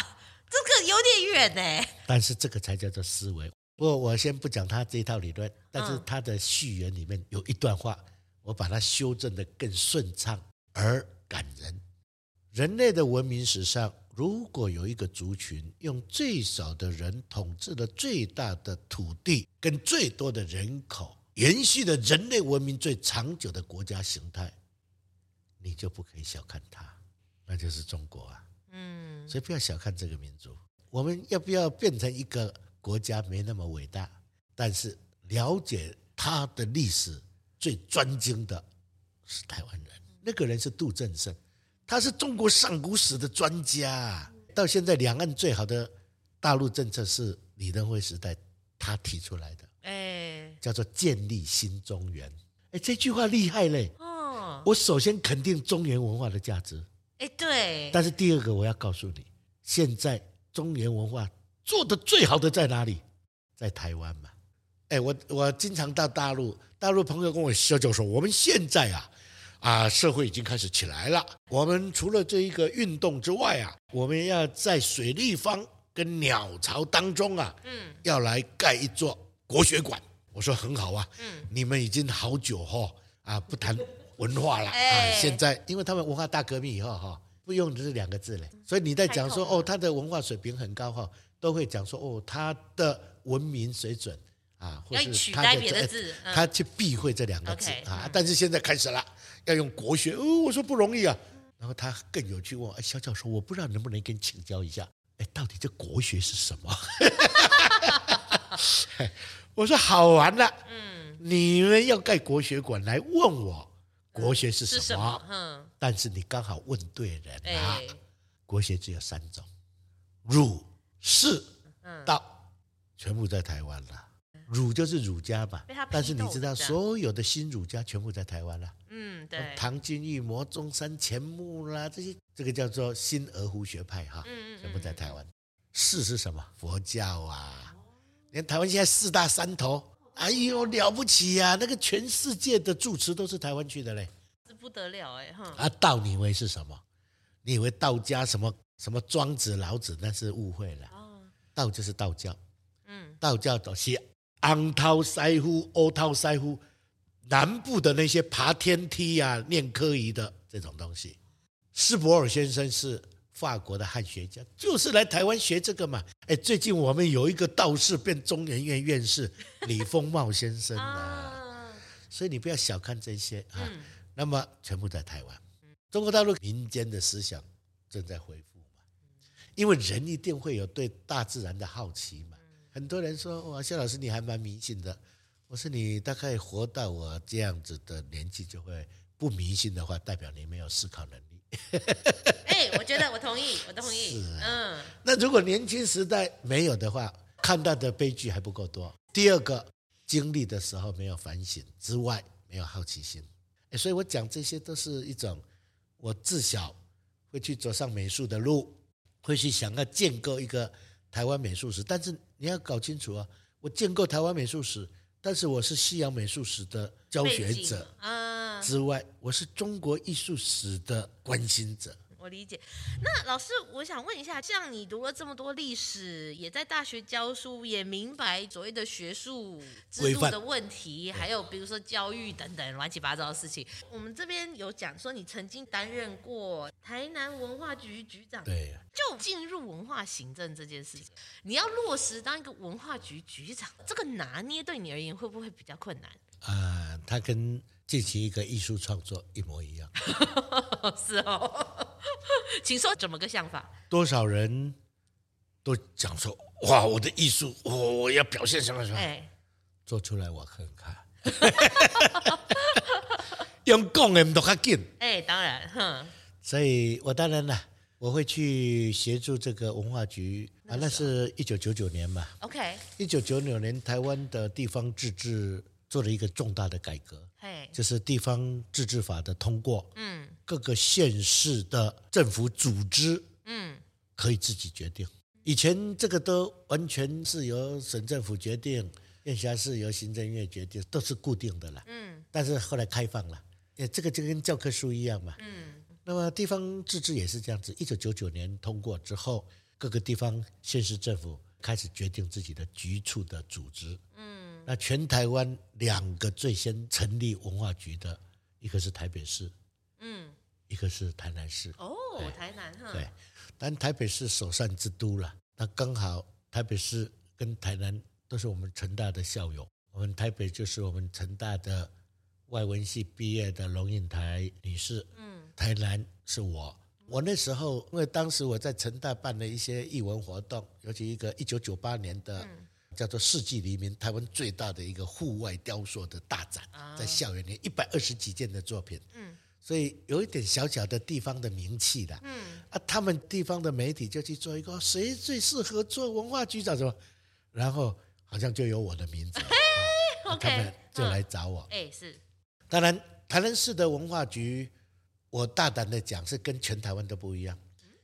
这个有点远呢。
但是这个才叫做思维。不过我先不讲他这一套理论，但是他的序言里面有一段话，我把它修正得更顺畅，而。感人，人类的文明史上，如果有一个族群用最少的人统治了最大的土地跟最多的人口，延续了人类文明最长久的国家形态，你就不可以小看它，那就是中国啊。嗯，所以不要小看这个民族。我们要不要变成一个国家没那么伟大，但是了解它的历史最专精的是台湾人。那个人是杜振胜，他是中国上古史的专家。到现在，两岸最好的大陆政策是李登辉时代他提出来的，哎，叫做建立新中原。哎，这句话厉害嘞！哦，我首先肯定中原文化的价值。
哎，对。
但是第二个，我要告诉你，现在中原文化做的最好的在哪里？在台湾嘛。哎，我我经常到大陆，大陆朋友跟我笑，就说我们现在啊。啊，社会已经开始起来了。我们除了这一个运动之外啊，我们要在水立方跟鸟巢当中啊，嗯，要来盖一座国学馆。我说很好啊，嗯，你们已经好久哈啊不谈文化了啊，现在因为他们文化大革命以后哈，不用这两个字了，所以你在讲说哦，他的文化水平很高哈，都会讲说哦，他的文明水准啊，或是他的字，他去避讳这两个字啊，但是现在开始了。要用国学，哦，我说不容易啊。然后他更有趣问，哎，小教授，我不知道能不能跟你请教一下，哎，到底这国学是什么？我说好玩了，嗯，你们要盖国学馆来问我国学是什么？嗯、但是你刚好问对人啊。哎、国学只有三种，儒、释、道，全部在台湾了。儒就是儒家嘛，但是你知道，所有的新儒家全部在台湾了。嗯，对。唐君毅、牟宗三、钱穆啦，这些这个叫做新鹅湖学派哈，全部在台湾。释是什么？佛教啊，连台湾现在四大山头，哎呦了不起呀！那个全世界的住持都是台湾去的嘞，
这不得了哎哈。
啊，道你以为是什么？你以为道家什么什么庄子、老子？那是误会了。道就是道教。嗯，道教都是。昂涛塞夫、欧涛塞夫，南部的那些爬天梯啊、念科仪的这种东西，斯伯尔先生是法国的汉学家，就是来台湾学这个嘛。哎，最近我们有一个道士变中研院院士，李丰茂先生啊，所以你不要小看这些啊。那么全部在台湾，中国大陆民间的思想正在恢复嘛，因为人一定会有对大自然的好奇嘛。很多人说哇，萧老师你还蛮迷信的。我说你大概活到我这样子的年纪，就会不迷信的话，代表你没有思考能力。
哎，我觉得我同意，我同意。嗯。
那如果年轻时代没有的话，看到的悲剧还不够多。第二个，经历的时候没有反省之外，没有好奇心。哎，所以我讲这些都是一种，我自小会去走上美术的路，会去想要建构一个。台湾美术史，但是你要搞清楚啊！我建构台湾美术史，但是我是西洋美术史的教学者啊之外，我是中国艺术史的关心者。
我理解。那老师，我想问一下，像你读了这么多历史，也在大学教书，也明白所谓的学术制度的问题，还有比如说教育等等乱七八糟的事情。我们这边有讲说，你曾经担任过台南文化局局长，
对，
就进入文化行政这件事情，你要落实当一个文化局局长，这个拿捏对你而言会不会比较困难？
啊、呃，他跟进行一个艺术创作一模一样，
是哦，请说怎么个想法？
多少人都讲说，哇，我的艺术，我我要表现什么什么，哎、做出来我看看，用讲的都较紧，
哎，当然，哼，
所以我当然了，我会去协助这个文化局啊，那是一九九九年嘛
，OK，
一九九九年台湾的地方自治。做了一个重大的改革，就是地方自治法的通过，嗯，各个县市的政府组织，嗯，可以自己决定。以前这个都完全是由省政府决定，县辖市由行政院决定，都是固定的了，嗯。但是后来开放了，这个就跟教科书一样嘛，嗯。那么地方自治也是这样子，一九九九年通过之后，各个地方县市政府开始决定自己的局处的组织，嗯。那全台湾两个最先成立文化局的，一个是台北市，嗯，一个是台南市。
哦，台南哈。
对，但台北市首善之都了。那刚好台北市跟台南都是我们成大的校友。我们台北就是我们成大的外文系毕业的龙应台女士。嗯，台南是我。我那时候因为当时我在成大办了一些艺文活动，尤其一个一九九八年的。叫做世纪黎明，台湾最大的一个户外雕塑的大展，在校园里一百二十几件的作品，嗯，所以有一点小小的地方的名气的，嗯，啊，他们地方的媒体就去做一个谁最适合做文化局长什么，然后好像就有我的名字，他们就来找我，
哎，是，
当然台南市的文化局，我大胆的讲是跟全台湾都不一样，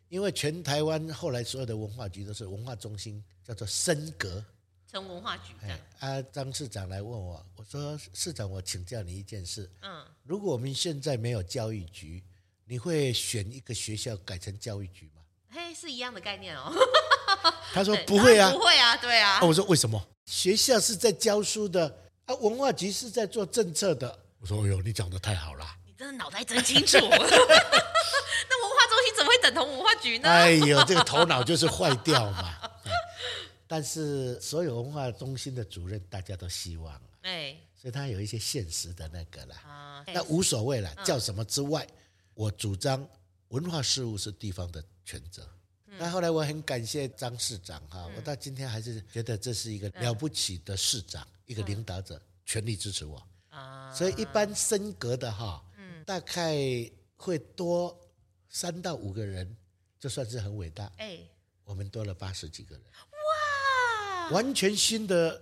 因为全台湾后来所有的文化局都是文化中心，叫做升格。
从文化局这样，
啊，张市长来问我，我说市长，我请教你一件事，嗯，如果我们现在没有教育局，你会选一个学校改成教育局吗？
嘿，是一样的概念哦。
他说不会啊，
不会啊，对啊。
我说为什么？学校是在教书的，啊，文化局是在做政策的。我说，哎呦，你讲的太好了，
你真的脑袋真清楚。那文化中心怎么会等同文化局呢？
哎呦，这个头脑就是坏掉嘛。但是所有文化中心的主任，大家都希望，哎，所以他有一些现实的那个啦，啊，那无所谓了，叫什么之外，我主张文化事务是地方的权责。那后来我很感谢张市长哈，我到今天还是觉得这是一个了不起的市长，一个领导者，全力支持我。啊，所以一般升格的哈，嗯，大概会多三到五个人，就算是很伟大。哎，我们多了八十几个人。完全新的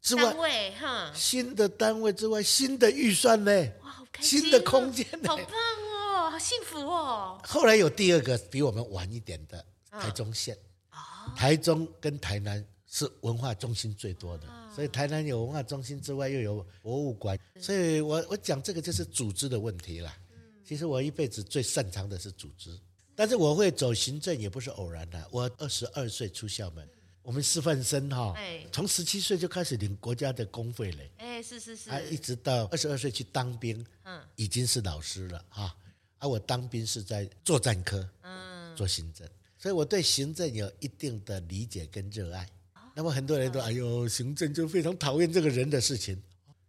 之外，单位哈，新的单位之外，新的预算呢？哇，好开心，新的空间呢？
好棒哦，好幸福哦。
后来有第二个比我们晚一点的台中县，哦，台中跟台南是文化中心最多的，所以台南有文化中心之外又有博物馆，所以我我讲这个就是组织的问题啦。其实我一辈子最擅长的是组织，但是我会走行政也不是偶然的。我二十二岁出校门。我们师范生哈，从十七岁就开始领国家的公费嘞，
哎，是是是，
啊，一直到二十二岁去当兵，嗯，已经是老师了哈。啊，我当兵是在作战科，嗯，做行政，所以我对行政有一定的理解跟热爱。那么很多人都哎呦，行政就非常讨厌这个人的事情，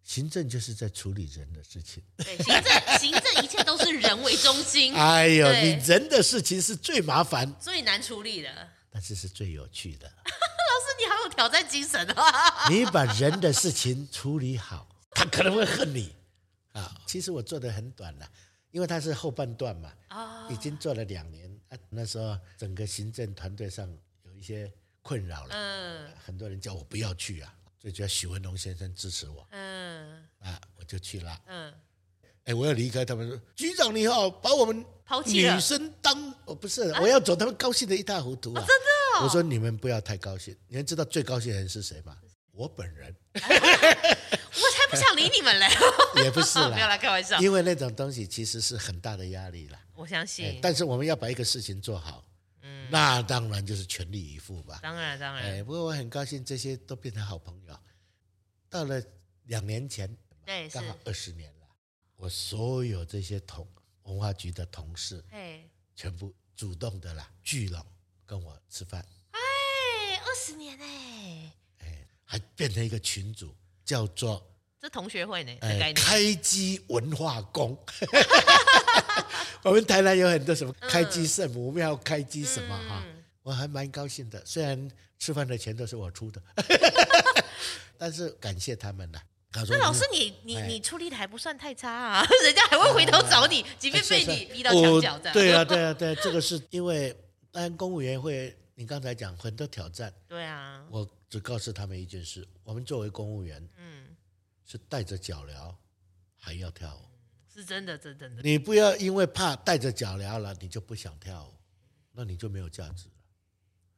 行政就是在处理人的事情，
对，行政行政一切都是人为中心。
哎呦，你人的事情是最麻烦、
最难处理的，
但是是最有趣的。
挑战精神啊！
你把人的事情处理好，他可能会恨你啊。其实我做的很短了，因为他是后半段嘛，已经做了两年啊。那时候整个行政团队上有一些困扰了，嗯，很多人叫我不要去啊。最主要许文龙先生支持我，嗯，啊，我就去了，嗯。哎，我要离开他们说，局长你好，把我们抛弃女生当哦不是，我要走，他们高兴的一塌糊涂啊！真的，我说你们不要太高兴，你们知道最高兴的人是谁吗？我本人，
我才不想理你们嘞。
也不是啦，
没有来开玩笑。
因为那种东西其实是很大的压力啦。
我相信、哎。
但是我们要把一个事情做好，嗯，那当然就是全力以赴吧。
当然，当然。
哎，不过我很高兴，这些都变成好朋友。到了两年前，
对，
刚好二十年了。我所有这些同文化局的同事，哎，全部主动的啦，聚拢跟我吃饭。
哎，二十年哎，
哎，还变成一个群组，叫做。
这同学会呢？
哎，开机文化宫。我们台南有很多什么开机圣母庙、嗯、开机什么哈，嗯、我还蛮高兴的。虽然吃饭的钱都是我出的，但是感谢他们了。
那老师你，你你你处理的还不算太差啊，人家还会回头找你，啊、即便被你逼到墙角这样。
对啊，对啊，对啊，这个是因为当然公务员会，你刚才讲很多挑战。
对啊，
我只告诉他们一件事：我们作为公务员，嗯。是带着脚镣，还要跳舞，
是真的，真的。
你不要因为怕带着脚镣了，你就不想跳舞，那你就没有价值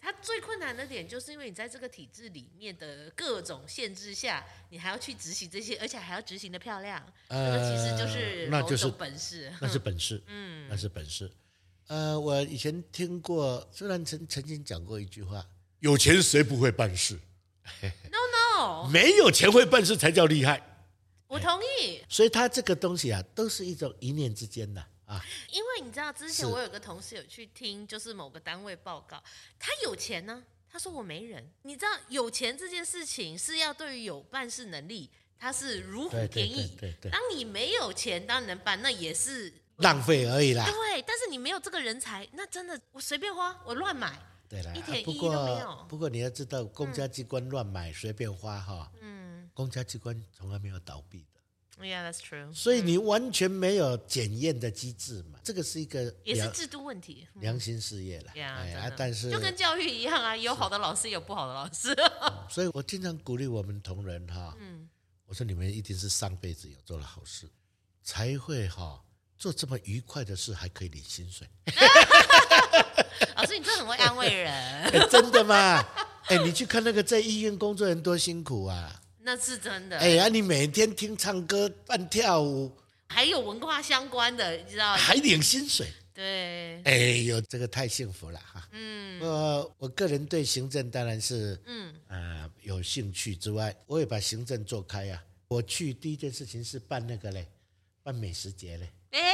了。
他最困难的点，就是因为你在这个体制里面的各种限制下，你还要去执行这些，而且还要执行的漂亮。呃，其实就是那就是本事，
那是本事，嗯，那是本事。呃，我以前听过，虽然曾曾经讲过一句话：有钱谁不会办事
？No no，
没有钱会办事才叫厉害。
我同意，
所以他这个东西啊，都是一种一念之间的啊。
因为你知道，之前我有个同事有去听，就是某个单位报告，他有钱呢，他说我没人。你知道，有钱这件事情是要对于有办事能力，他是如虎添翼。对对对。当你没有钱，当然能办，那也是
浪费而已啦。
对，但是你没有这个人才，那真的我随便花，我乱买，
对啦，
一点意义都没有。
不过你要知道，公家机关乱买随便花哈，嗯。公家机关从来没有倒闭的
，Yeah, that's true。
所以你完全没有检验的机制嘛？这个是一个
也是制度问题，
良心事业了。
Yeah,
但是
就跟教育一样啊，有好的老师，有不好的老师。
所以我经常鼓励我们同仁哈，嗯我说你们一定是上辈子有做了好事，才会哈做这么愉快的事，还可以领薪水。
老师，你真的很会安慰人，
真的吗？哎，你去看那个在医院工作人多辛苦啊！
那是真的。
哎呀，你每天听唱歌、伴跳舞，
还有文化相关的，你知道？
还领薪水。
对。
哎呦，这个太幸福了哈。嗯。我我个人对行政当然是嗯啊、呃、有兴趣之外，我也把行政做开呀、啊。我去第一件事情是办那个嘞，办美食节嘞。哎。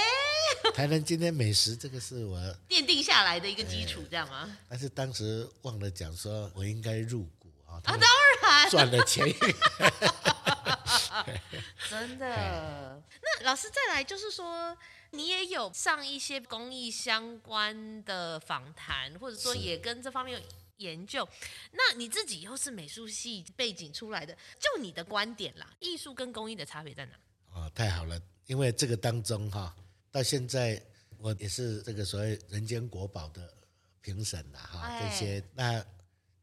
台南今天美食这个是我
奠定下来的一个基础，这样吗？
但是当时忘了讲，说我应该入股啊。
啊，当然
赚了钱。
真的。那老师再来就是说，你也有上一些公益相关的访谈，或者说也跟这方面有研究。那你自己又是美术系背景出来的，就你的观点啦，艺术跟公益的差别在哪？
哦，太好了，因为这个当中哈，到现在我也是这个所谓人间国宝的评审了哈，这些那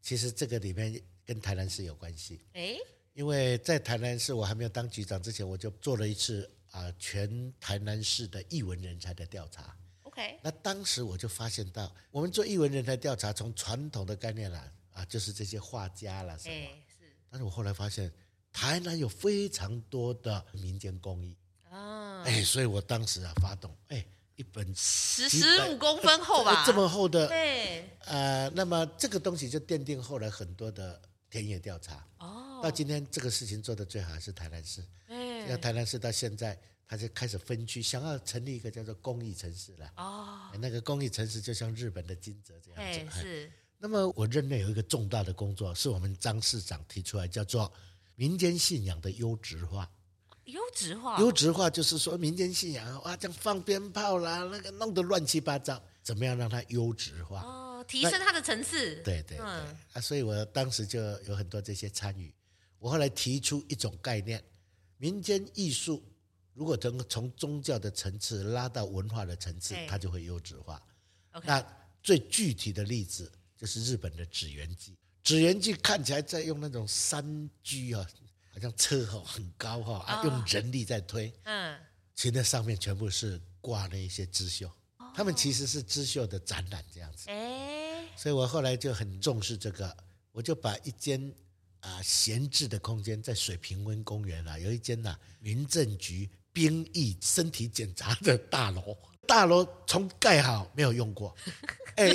其实这个里面。跟台南市有关系，哎，因为在台南市我还没有当局长之前，我就做了一次啊全台南市的艺文人才的调查。
OK，
那当时我就发现到，我们做艺文人才调查，从传统的概念来啊，就是这些画家啦什么，是。但是我后来发现，台南有非常多的民间工艺。啊，哎，所以我当时啊发动，哎。一本
十十五公分厚吧，
这么厚的，对，呃，那么这个东西就奠定后来很多的田野调查。哦，到今天这个事情做的最好是台南市，哎，那台南市到现在，他就开始分区，想要成立一个叫做公益城市了。哦，那个公益城市就像日本的金泽这样子。是。那么我任内有一个重大的工作，是我们张市长提出来，叫做民间信仰的优质化。
优质化，
优质化就是说民间信仰啊，这样放鞭炮啦，那个弄得乱七八糟，怎么样让它优质化？
哦，提升它的层次。
对对对，嗯、啊，所以我当时就有很多这些参与。我后来提出一种概念，民间艺术如果能从宗教的层次拉到文化的层次，它就会优质化。Okay 那最具体的例子就是日本的纸鉉祭，纸鉉祭看起来在用那种山居啊。好像车哈很高哈啊，用人力在推，嗯，其实那上面全部是挂了一些织绣，他们其实是织绣的展览这样子，哎，所以我后来就很重视这个，我就把一间啊闲置的空间，在水平温公园啊，有一间呐、啊、民政局兵役身体检查的大楼，大楼从盖好没有用过，哎，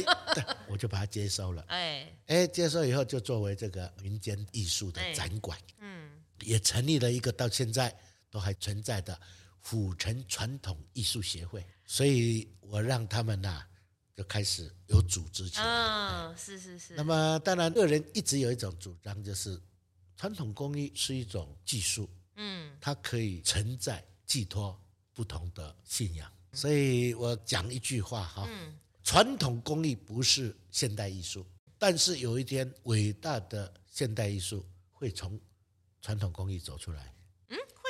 我就把它接收了，哎。哎，接收以后就作为这个民间艺术的展馆，嗯，也成立了一个到现在都还存在的府城传统艺术协会，所以我让他们呐、啊。就开始有组织起来。
嗯，是是是。
那么，当然，个人一直有一种主张，就是传统工艺是一种技术，嗯，它可以承载、寄托不同的信仰。所以我讲一句话哈，传统工艺不是现代艺术，但是有一天伟大的现代艺术会从传统工艺走出
来。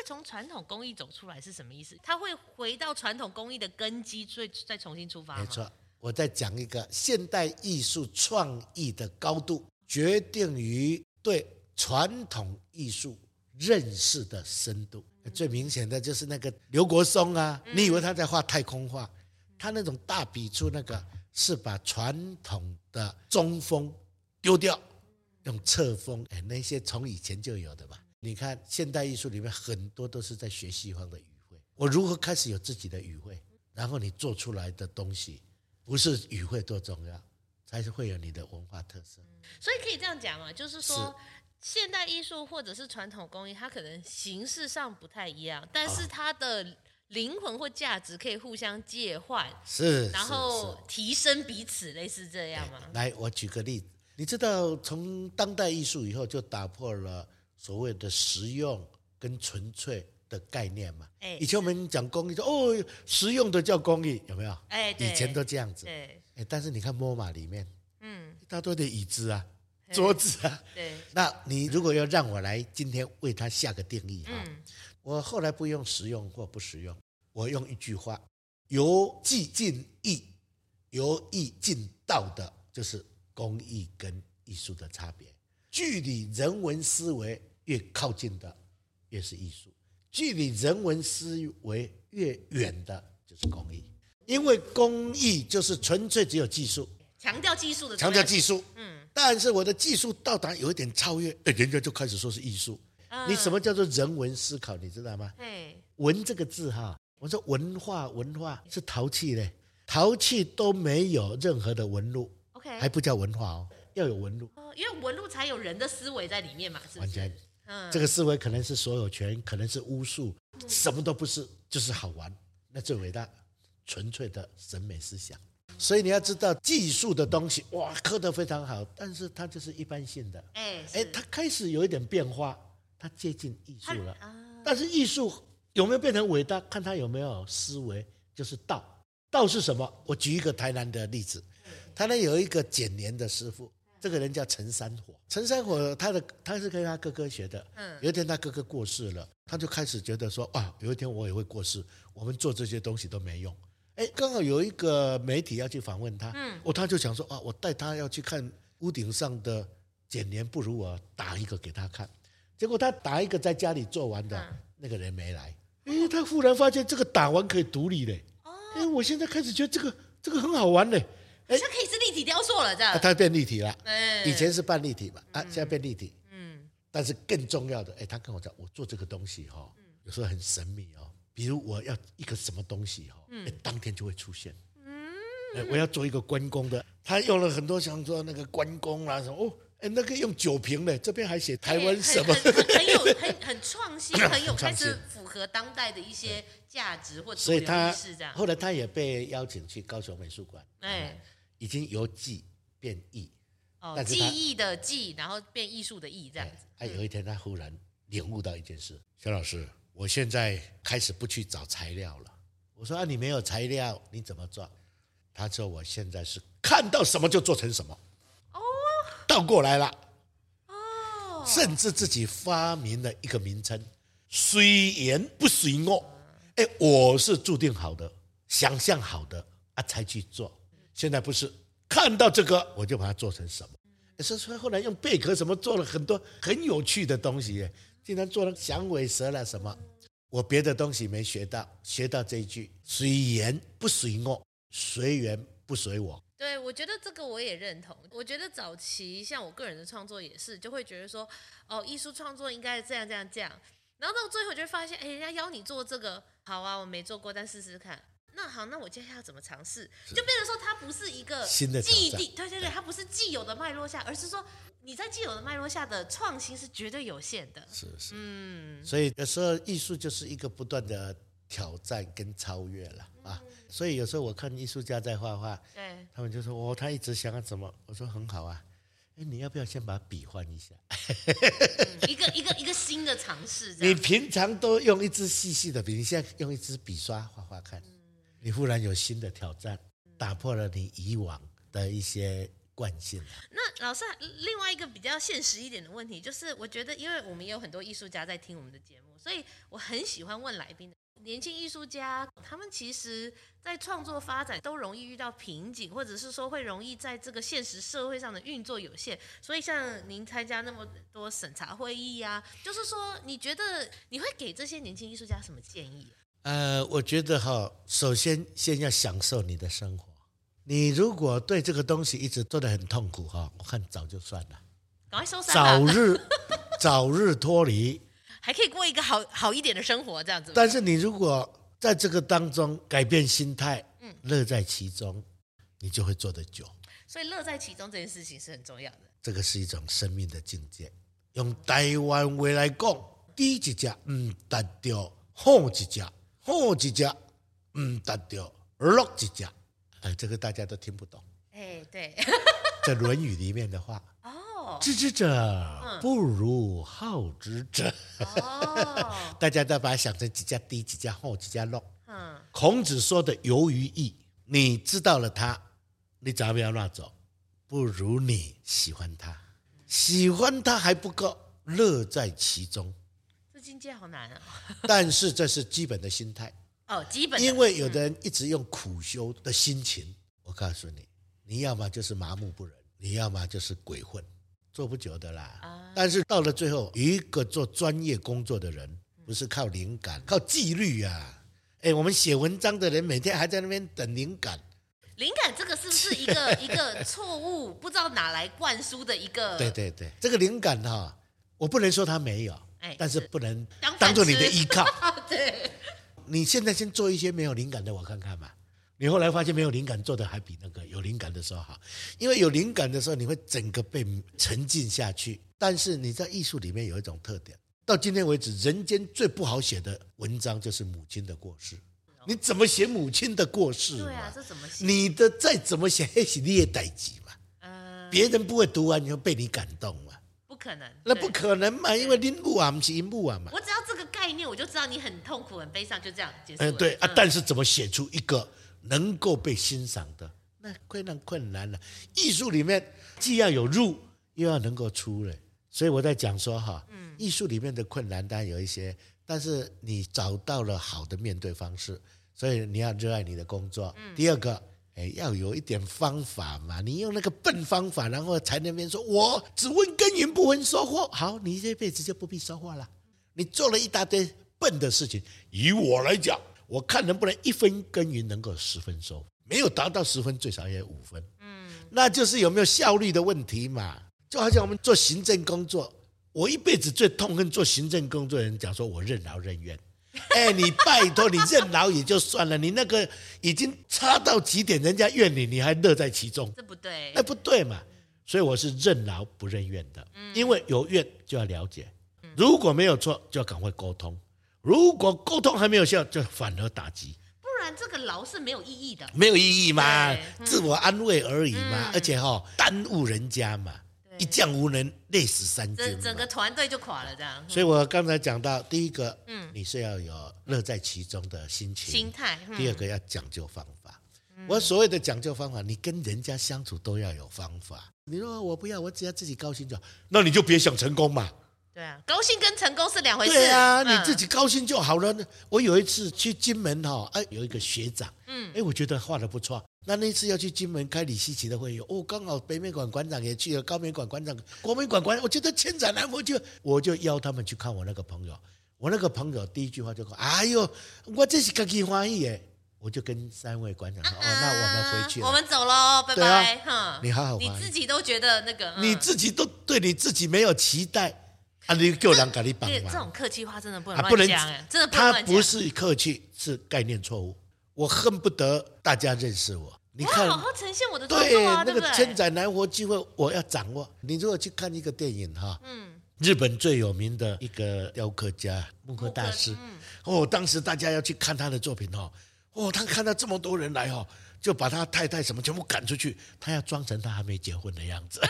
从传统工艺走出来是什么意思？它会回到传统工艺的根基，再再重新出发吗？
没错。我再讲一个现代艺术创意的高度，决定于对传统艺术认识的深度。最明显的就是那个刘国松啊，你以为他在画太空画？他那种大笔触，那个是把传统的中锋丢掉，用侧锋。哎，那些从以前就有的嘛。你看现代艺术里面很多都是在学西方的语汇。我如何开始有自己的语汇？然后你做出来的东西。不是语汇多重要，才是会有你的文化特色。
所以可以这样讲嘛，就是说，是现代艺术或者是传统工艺，它可能形式上不太一样，但是它的灵魂或价值可以互相借换，
是，
然后提升彼此，类似这样吗？
来，我举个例子，你知道，从当代艺术以后，就打破了所谓的实用跟纯粹。的概念嘛，以前我们讲工艺说哦，实用的叫工艺，有没有？哎，以前都这样子。对，但是你看 MoMA 里面，嗯，一大堆的椅子啊，桌子啊，对。那你如果要让我来今天为它下个定义哈，我后来不用实用或不实用，我用一句话：由技进艺，由艺进道的，就是工艺跟艺术的差别。距离人文思维越靠近的，越是艺术。距离人文思维越远的，就是工艺，因为工艺就是纯粹只有技术，
强调技术的，
强调技术。嗯，但是我的技术到达有一点超越，人家就开始说是艺术。你什么叫做人文思考？你知道吗？文这个字哈，我说文化，文化是陶器嘞，陶器都没有任何的纹路，OK，还不叫文化哦，要有纹路，
因为纹路才有人的思维在里面嘛，是不是？
这个思维可能是所有权，可能是巫术，什么都不是，就是好玩。那最伟大、纯粹的审美思想。所以你要知道，技术的东西哇，刻得非常好，但是它就是一般性的。哎哎，它开始有一点变化，它接近艺术了。但是艺术有没有变成伟大？看它有没有思维，就是道。道是什么？我举一个台南的例子，台南有一个剪黏的师傅。这个人叫陈三火，陈三火他的他是跟他哥哥学的。嗯，有一天他哥哥过世了，他就开始觉得说啊，有一天我也会过世，我们做这些东西都没用。哎，刚好有一个媒体要去访问他，嗯，哦，他就想说啊，我带他要去看屋顶上的剪黏，不如我打一个给他看。结果他打一个在家里做完的，嗯，那个人没来。哎，他忽然发现这个打完可以独立嘞。哦，哎，我现在开始觉得这个这个很好玩嘞。
它可以是立体雕塑了，这样。
它变立体了。以前是半立体嘛，啊，现在变立体。嗯。但是更重要的，哎，他跟我讲，我做这个东西哈，有时候很神秘哦。比如我要一个什么东西哈，哎，当天就会出现。嗯。我要做一个关公的，他用了很多像说那个关公啊什么哦，哎，那个用酒瓶的，这边还写台湾什么，
很有很 很创新，很有开始符合当代的一些价值或者所以他
后来他也被邀请去高雄美术馆。哎。已经由记变艺，
哦，记忆的技，然后变艺术的艺，这样子。
他有一天，他忽然领悟到一件事：肖老师，我现在开始不去找材料了。我说啊，你没有材料，你怎么做？他说我现在是看到什么就做成什么。哦，倒过来了。哦，甚至自己发明了一个名称：虽言不随我。哎，我是注定好的，想象好的啊，才去做。现在不是看到这个我就把它做成什么，所以后来用贝壳什么做了很多很有趣的东西，竟然做了响尾蛇了什么。我别的东西没学到，学到这一句：随缘不随我，随缘不随我。
对，我觉得这个我也认同。我觉得早期像我个人的创作也是，就会觉得说，哦，艺术创作应该这样这样这样。然后到最后就会发现，哎，人家邀你做这个，好啊，我没做过，但试试看。那好，那我接下来要怎么尝试？就变成说，它不是一个
新的
既定，对对对，它不是既有的脉络下，而是说你在既有的脉络下的创新是绝对有限的。
是是，嗯，所以有时候艺术就是一个不断的挑战跟超越了啊。所以有时候我看艺术家在画画，对，他们就说哦，他一直想要怎么？我说很好啊。哎，你要不要先把笔换一下？
一个一个一个新的尝试。
你平常都用一支细细的笔，你现在用一支笔刷画画看，你忽然有新的挑战，打破了你以往的一些惯性。
那老师，另外一个比较现实一点的问题，就是我觉得，因为我们也有很多艺术家在听我们的节目，所以我很喜欢问来宾。年轻艺术家，他们其实，在创作发展都容易遇到瓶颈，或者是说会容易在这个现实社会上的运作有限。所以，像您参加那么多审查会议啊，就是说，你觉得你会给这些年轻艺术家什么建议？
呃，我觉得哈，首先先要享受你的生活。你如果对这个东西一直做得很痛苦哈，我看早就算了，
赶快收山，
早日 早日脱离。
还可以过一个好好一点的生活，这样子。
但是你如果在这个当中改变心态，嗯，乐在其中，你就会做得久。
所以乐在其中这件事情是很重要的。
这个是一种生命的境界。用台湾话来讲，低一只唔达到，后一只，好一只嗯达到，落一只。哎，这个大家都听不懂。
哎，对，
在《论语》里面的话。哦知之者不如好之者。哦、大家都把它想成几家低几家厚几家落。嗯，孔子说的游于义，你知道了他，你只要不要乱走，不如你喜欢他，喜欢他还不够，乐在其中。
这境界好难啊！
但是这是基本的心态
哦，基本。
因为有的人一直用苦修的心情，我告诉你，你要么就是麻木不仁，你要么就是鬼混。做不久的啦，但是到了最后，一个做专业工作的人，不是靠灵感，靠纪律啊！哎，我们写文章的人每天还在那边等灵感。
灵感这个是不是一个 一个错误，不知道哪来灌输的一个？
对对对，这个灵感哈，我不能说他没有，但是不能当做你的依靠。对，你现在先做一些没有灵感的，我看看吧。你后来发现没有灵感做的还比那个有灵感的时候好，因为有灵感的时候你会整个被沉浸下去。但是你在艺术里面有一种特点，到今天为止，人间最不好写的文章就是母亲的过世。你怎么写母亲的过世？
对啊，这怎么写？
你的再怎么写，那是你的代级嘛。嗯，别人不会读完以后被你感
动可能，
那不可能嘛，因为林木啊，不是银木啊嘛。
我只要这个概念，我就知道你很痛苦、很悲伤，就这样结束。
嗯，对啊，但是怎么写出一个？能够被欣赏的，那困难困难了。艺术里面既要有入，又要能够出来。所以我在讲说哈，嗯，艺术里面的困难当然有一些，但是你找到了好的面对方式，所以你要热爱你的工作。嗯，第二个，哎，要有一点方法嘛。你用那个笨方法，然后才能边说我只问耕耘不问收获。好，你这辈子就不必收获了。你做了一大堆笨的事情，以我来讲。我看能不能一分耕耘能够十分收，没有达到十分，最少也有五分。嗯，那就是有没有效率的问题嘛？就好像我们做行政工作，我一辈子最痛恨做行政工作的人讲说我任劳任怨。哎，你拜托你认劳也就算了，你那个已经差到极点，人家怨你，你还乐在其中，
这不对，
那不对嘛？所以我是认劳不认怨的，因为有怨就要了解，如果没有错就要赶快沟通。如果沟通还没有效，就反而打击。
不然这个劳是没有意义的。
没有意义嘛，自我安慰而已嘛，而且哈耽误人家嘛，一将无能，累死三军。
整个团队就垮了这样。
所以我刚才讲到，第一个，嗯，你是要有乐在其中的心情、
心态。
第二个要讲究方法。我所谓的讲究方法，你跟人家相处都要有方法。你说我不要，我只要自己高兴就好，那你就别想成功嘛。
对啊，高兴跟成功是两回事。
对啊，你自己高兴就好了。我有一次去金门哈，哎，有一个学长，嗯，哎，我觉得画得不错。那那次要去金门开李希奇的会议，哦，刚好北美馆馆长也去了，高美馆馆长、国美馆馆，我觉得千载难逢，就我就邀他们去看我那个朋友。我那个朋友第一句话就说：“哎呦，我这是个己欢喜耶。”我就跟三位馆长说：“哦，那我们回去，
我们走喽，拜拜。”
哈，你好好，
你自己都觉得那个，
你自己都对你自己没有期待啊！你叫人给你帮忙，
这种客气话真的不能乱讲，真的不能。
他不是客气，是概念错误。我恨不得大家认识我。你看，
好好呈现我的
对那个千载难逢机会，我要掌握。你如果去看一个电影哈，嗯，日本最有名的一个雕刻家木刻大师，哦，当时大家要去看他的作品哦。哦，他看到这么多人来哦，就把他太太什么全部赶出去，他要装成他还没结婚的样子。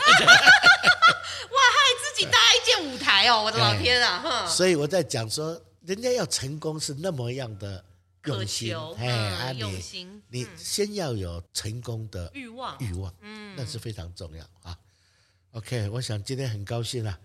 己搭一件舞台哦，我的老天啊！
所以我在讲说，人家要成功是那么样的用心，哎，用心，你先要有成功的欲望，欲望，嗯，那是非常重要啊。OK，我想今天很高兴啊。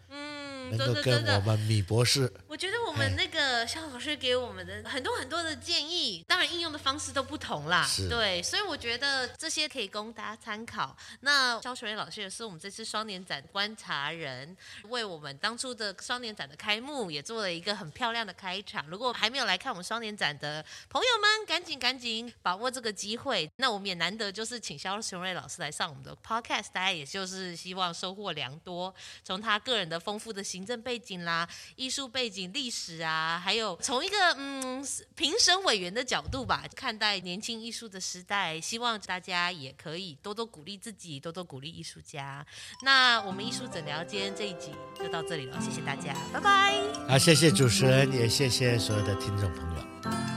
能够跟我们米博士，
我觉得我们那个肖老师给我们的很多很多的建议，当然应用的方式都不同啦。对，所以我觉得这些可以供大家参考。那肖雄瑞老师也是我们这次双年展观察人，为我们当初的双年展的开幕也做了一个很漂亮的开场。如果还没有来看我们双年展的朋友们，赶紧赶紧把握这个机会。那我们也难得就是请肖雄瑞老师来上我们的 podcast，大家也就是希望收获良多，从他个人的丰富的。行政背景啦，艺术背景、历史啊，还有从一个嗯评审委员的角度吧，看待年轻艺术的时代，希望大家也可以多多鼓励自己，多多鼓励艺术家。那我们艺术诊疗间这一集就到这里了，谢谢大家，拜拜。
好，谢谢主持人，也谢谢所有的听众朋友。